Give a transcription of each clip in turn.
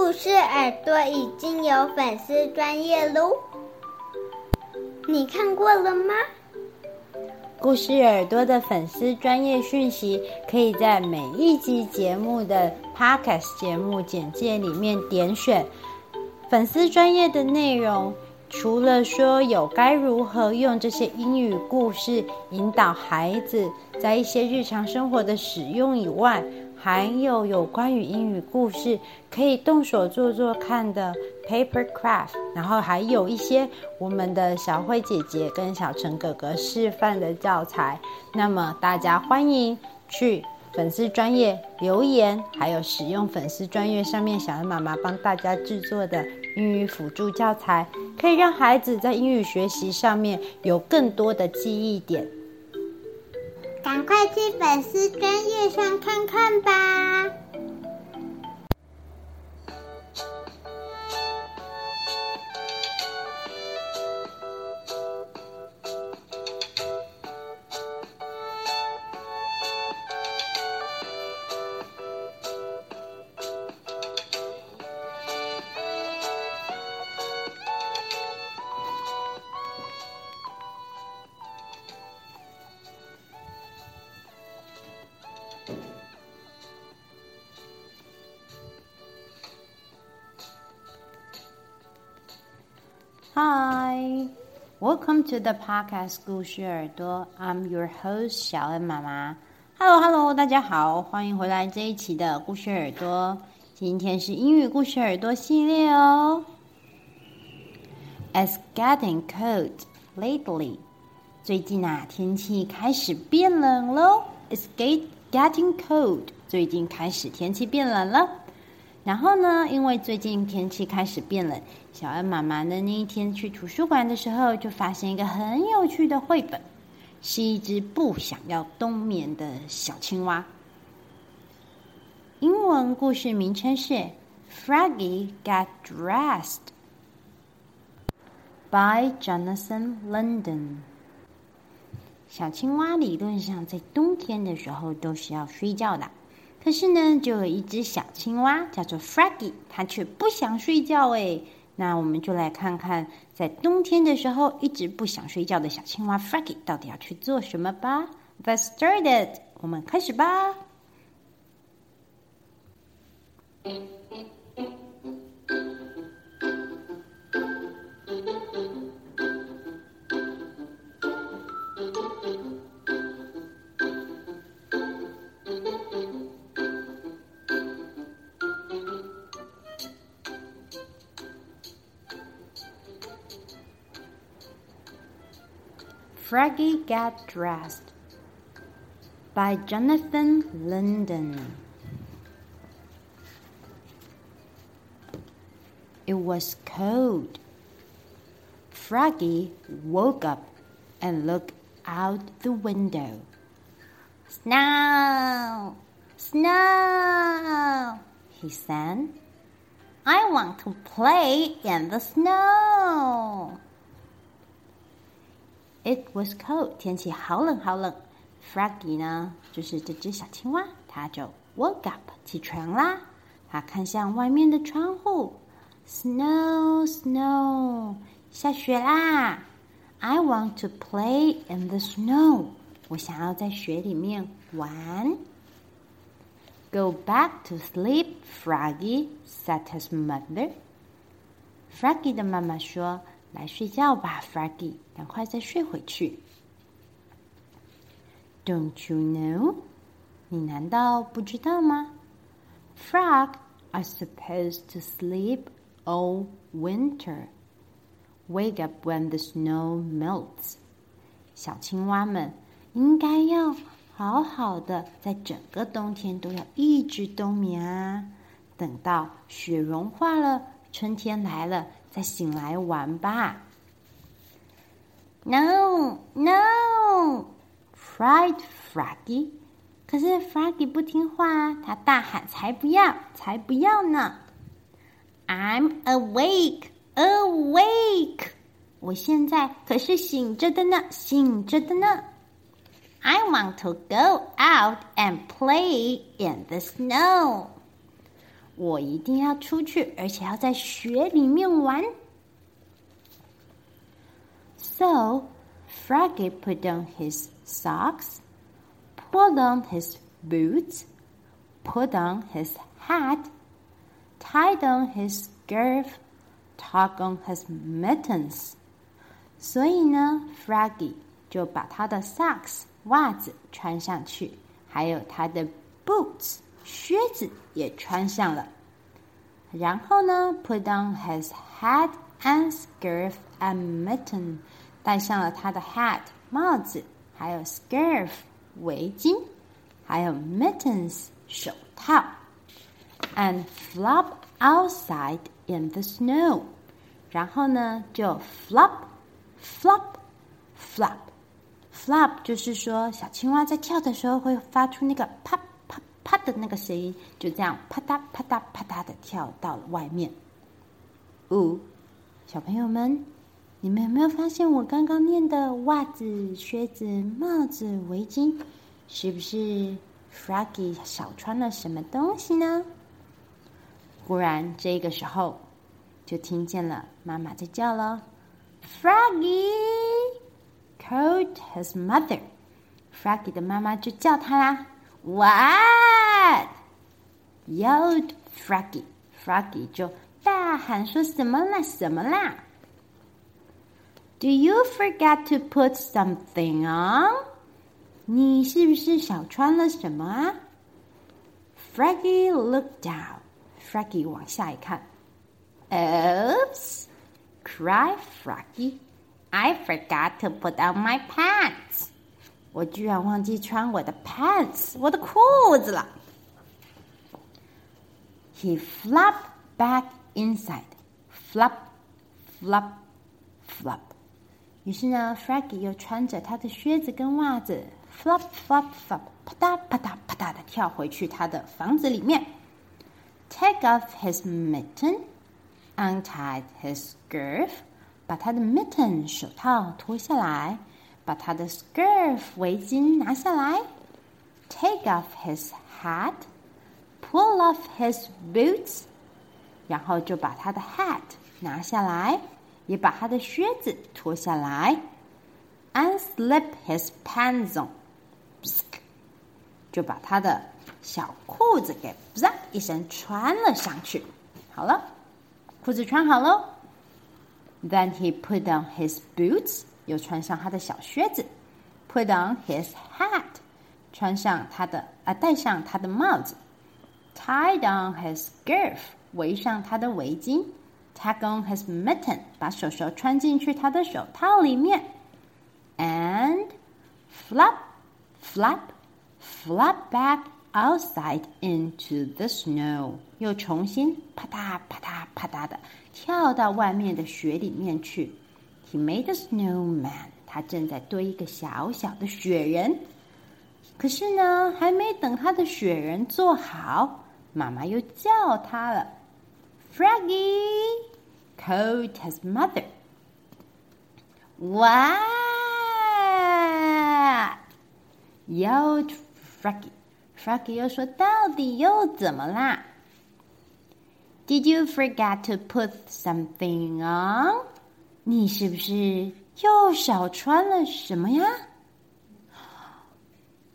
故事耳朵已经有粉丝专业喽，你看过了吗？故事耳朵的粉丝专业讯息，可以在每一集节目的 Podcast 节目简介里面点选粉丝专业的内容。除了说有该如何用这些英语故事引导孩子在一些日常生活的使用以外，还有有关于英语故事可以动手做做看的 paper craft，然后还有一些我们的小慧姐姐跟小陈哥哥示范的教材。那么大家欢迎去粉丝专业留言，还有使用粉丝专业上面小恩妈妈帮大家制作的英语辅助教材，可以让孩子在英语学习上面有更多的记忆点。赶快去粉丝专页上看看吧。！Hi, welcome to the podcast 故事耳朵。I'm your host 小恩妈妈。Hello, Hello，大家好，欢迎回来这一期的故事耳朵。今天是英语故事耳朵系列哦。It's getting cold lately。最近啊，天气开始变冷喽。It's get getting cold。最近开始天气变冷了。 然后呢，因为最近天气开始变冷，小恩妈妈呢那一天去图书馆的时候，就发现一个很有趣的绘本，是一只不想要冬眠的小青蛙。英文故事名称是《Froggy Got Dressed》by Jonathan London。小青蛙理论上在冬天的时候都是要睡觉的。可是呢，就有一只小青蛙叫做 Froggy，它却不想睡觉诶。那我们就来看看，在冬天的时候一直不想睡觉的小青蛙 Froggy 到底要去做什么吧。Let's start it，我们开始吧。Froggy Got Dressed by Jonathan London. It was cold. Froggy woke up and looked out the window. Snow! Snow! he said. I want to play in the snow. It was cold，天气好冷好冷。Froggy 呢，就是这只小青蛙，它就 woke up 起床啦。它看向外面的窗户，Snow snow，下雪啦。I want to play in the snow，我想要在雪里面玩。Go back to sleep, Froggy said his mother. Froggy 的妈妈说。 来睡觉吧，Froggy，赶快再睡回去。Don't you know？你难道不知道吗？Frog are supposed to sleep all winter. Wake up when the snow melts. 小青蛙们应该要好好的，在整个冬天都要一直冬眠啊！等到雪融化了，春天来了。再醒来玩吧。No, no, cried Froggy。可是 Froggy 不听话，他大喊：“才不要，才不要呢！”I'm awake, awake。我现在可是醒着的呢，醒着的呢。I want to go out and play in the snow。 我一定要出去，而且要在雪里面玩。So Froggy put on his socks, pulled on his boots, put on his hat, tied on his scarf, tucked on his mittens. 所以呢，Froggy 就把他的 socks 袜子穿上去，还有他的 boots 靴子也穿上了。然后呢，put on his hat and scarf and mitten，戴上了他的 hat 帽子，还有 scarf 围巾，还有 mittens 手套，and flop outside in the snow。然后呢，就 flop flop flop flop，就是说小青蛙在跳的时候会发出那个啪 啪啪的那个声音，就这样啪嗒啪嗒啪嗒的跳到了外面。哦，小朋友们，你们有没有发现我刚刚念的袜子、靴子、帽子、围巾，是不是 Froggy 少穿了什么东西呢？忽然这个时候，就听见了妈妈在叫了。Froggy called his mother. Froggy 的妈妈就叫他啦。What? yelled Froggy. Froggy 就大喊说什么啦？什么啦？Do you forget to put something on? 你是不是少穿了什么啊？Froggy looked down. Froggy 往下一看。Oops! cried Froggy. I forgot to put on my pants. 我居然忘记穿我的 pants，我的裤子了。 He flopped back inside. Flop, flop, flop. 于是呢，Froggy 又穿着他的靴子跟袜子，flop, flop, flop，啪嗒啪嗒啪嗒的跳回去他的房子里面。Take off his mitten, untied his scarf，把他的 mitten 手套脱下来，把他的 scarf 围巾拿下来。Take off his hat, pull off his boots，然后就把他的 hat 拿下来，也把他的靴子脱下来。Unslip his pants on，就把他的小裤子给“啪”一声穿了上去。好了，裤子穿好喽。Then he put on his boots，又穿上他的小靴子。Put on his hat，穿上他的啊，戴上他的帽子。 Tied on his scarf，围上他的围巾。Tuck on his mitten，把手手穿进去他的手套里面。And flop, flop, flop back outside into the snow，又重新啪嗒啪嗒啪嗒的跳到外面的雪里面去。He made a snowman，他正在堆一个小小的雪人。可是呢，还没等他的雪人做好， 妈妈又叫他了。Froggy called his mother. What? yelled Froggy. Froggy 又说：“到底又怎么啦？”Did you forget to put something on？你是不是又少穿了什么呀？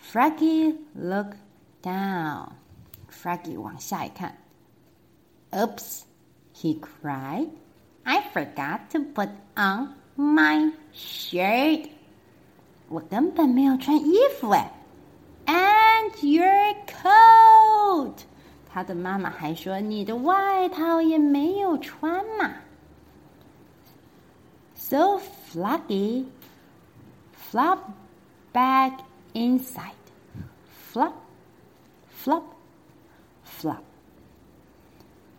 Froggy looked down. Froggy 往下一看，Oops! he cried. I forgot to put on my shirt. 我根本没有穿衣服哎。And your coat. 他的妈妈还说你的外套也没有穿嘛。So Froggy flopped back inside. Flop, flop flop.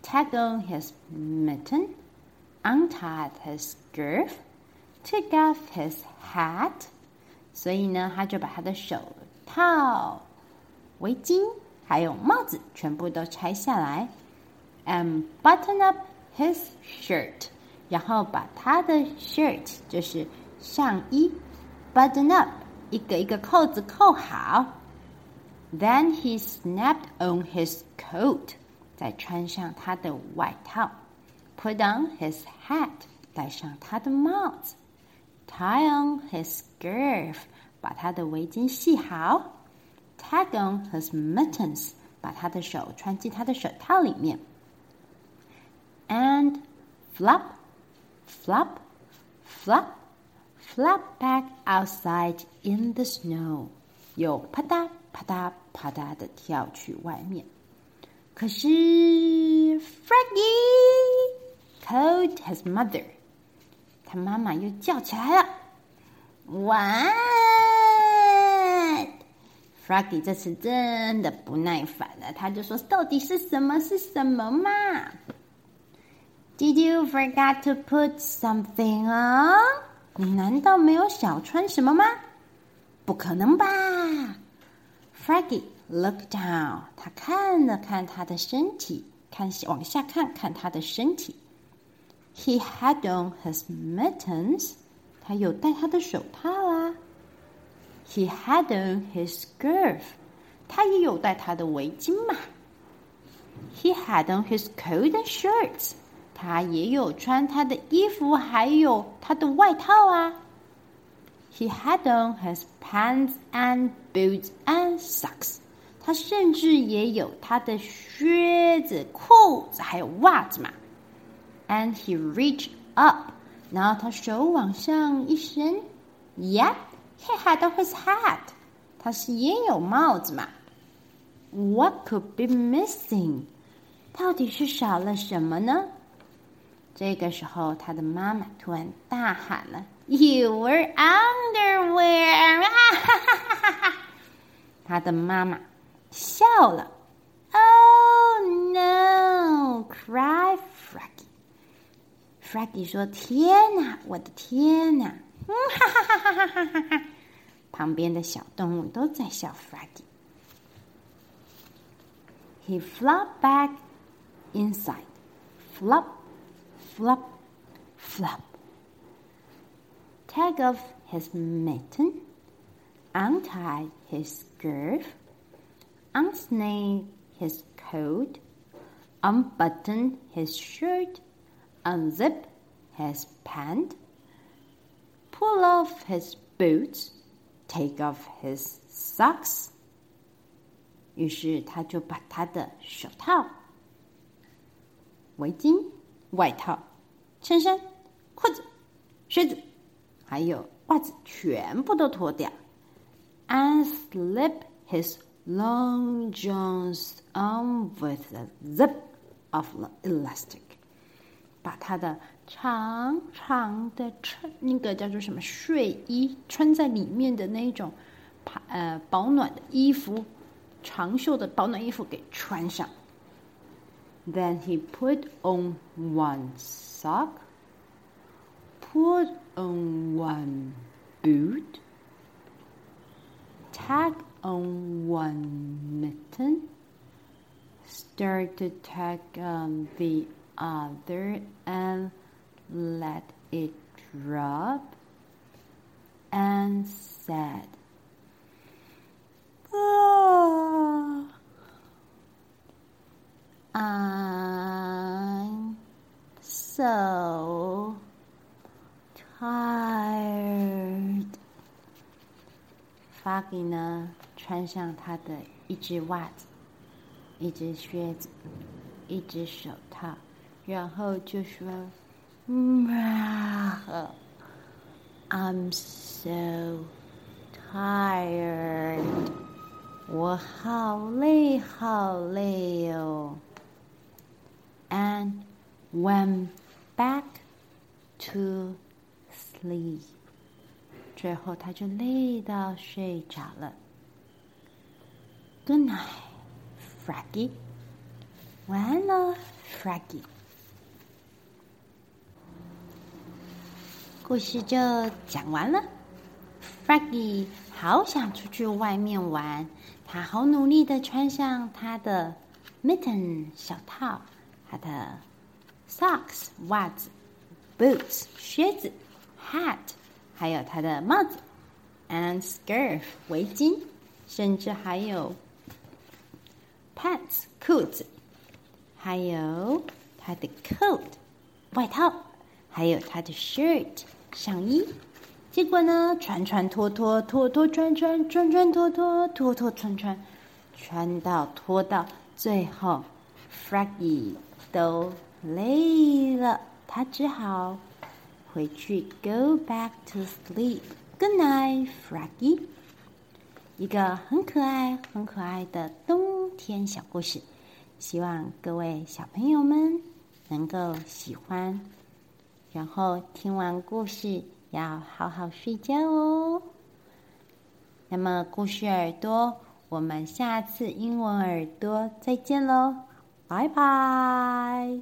Tagged on his mitten, untied his scarf, took off his hat. 所以呢，他就把他的手套、围巾还有帽子全部都拆下来，and button up his shirt，然后把他的 shirt 就是上衣 button up，一个一个扣子扣好。Then he snapped on his coat， 再穿上他的外套，put on his hat，戴上他的帽子，tie on his scarf，把他的围巾系好，tag on his mittens，把他的手穿进他的手套里面，and flop, flop, flop, flop back outside in the snow，又啪嗒啪嗒啪嗒的跳去外面。 可是，Froggy called his mother，他妈妈又叫起来了。What？Froggy 这次真的不耐烦了，他就说：“到底是什么？是什么嘛？”Did you forget to put something on？你难道没有小穿什么吗？不可能吧 Froggy looked down，他看了看他的身体，看往下看看他的身体。He had on his mittens，他有戴他的手套啊。He had on his scarf，他也有戴他的围巾嘛。He had on his coat and shirts，他也有穿他的衣服，还有他的外套啊。He had on his pants and boots and socks。他甚至也有他的靴子、裤子，还有袜子嘛。And he reached up，然后他手往上一伸。Yep, he had his hat，他是也有帽子嘛。What could be missing？到底是少了什么呢？这个时候，他的妈妈突然大喊了 ：“You were underwear！” 他的妈妈。笑了。Oh no! Cry, Froggy. Froggy 说：“天哪，我的天哪！”嗯哈哈哈哈哈哈哈！旁边的小动物都在笑 Froggy。He flopped back inside. Flop, flop, flop. Take off his mitten, untie his scarf unsnake his coat, unbutton his shirt, unzip his pant, pull off his boots, take off his socks。于是他就把他的手套、围巾、外套、衬衫、裤子、靴子， 还有袜子全部都脱掉，unslip his Long John's on with a zip of elastic，把他的长长的穿那个叫做什么睡衣穿在里面的那种，呃保暖的衣服，长袖的保暖衣服给穿上。Then he put on one sock, put on one boot, tag on one mitten, start to tag on the other and let it drop, and said, oh, I'm so tired. Froggy 呢，穿上他的一只袜子、一只靴子、一只手套，然后就说：“I'm so tired. 我好累，好累哦。” And went back to sleep。最后，他就累到睡着了。Good night, Froggy。晚安喽，Froggy。故事就讲完了。Froggy 好想出去外面玩，他好努力的穿上他的 mitten 小套，他的 socks 袜子，boots 靴子，hat 还有他的帽子，and scarf 围巾，甚至还有。pants 裤子，还有他的 coat 外套，还有他的 shirt 上衣。结果呢，穿穿脱脱，脱脱穿穿，穿穿脱脱，脱脱穿穿，穿到脱到最后，Froggy 都累了，他只好回去，Go back to sleep. Good night, Froggy. 一个很可爱、很可爱的冬天小故事，希望各位小朋友们能够喜欢。然后听完故事，要好好睡觉哦。那么，故事耳朵，我们下次英文耳朵再见喽，拜拜。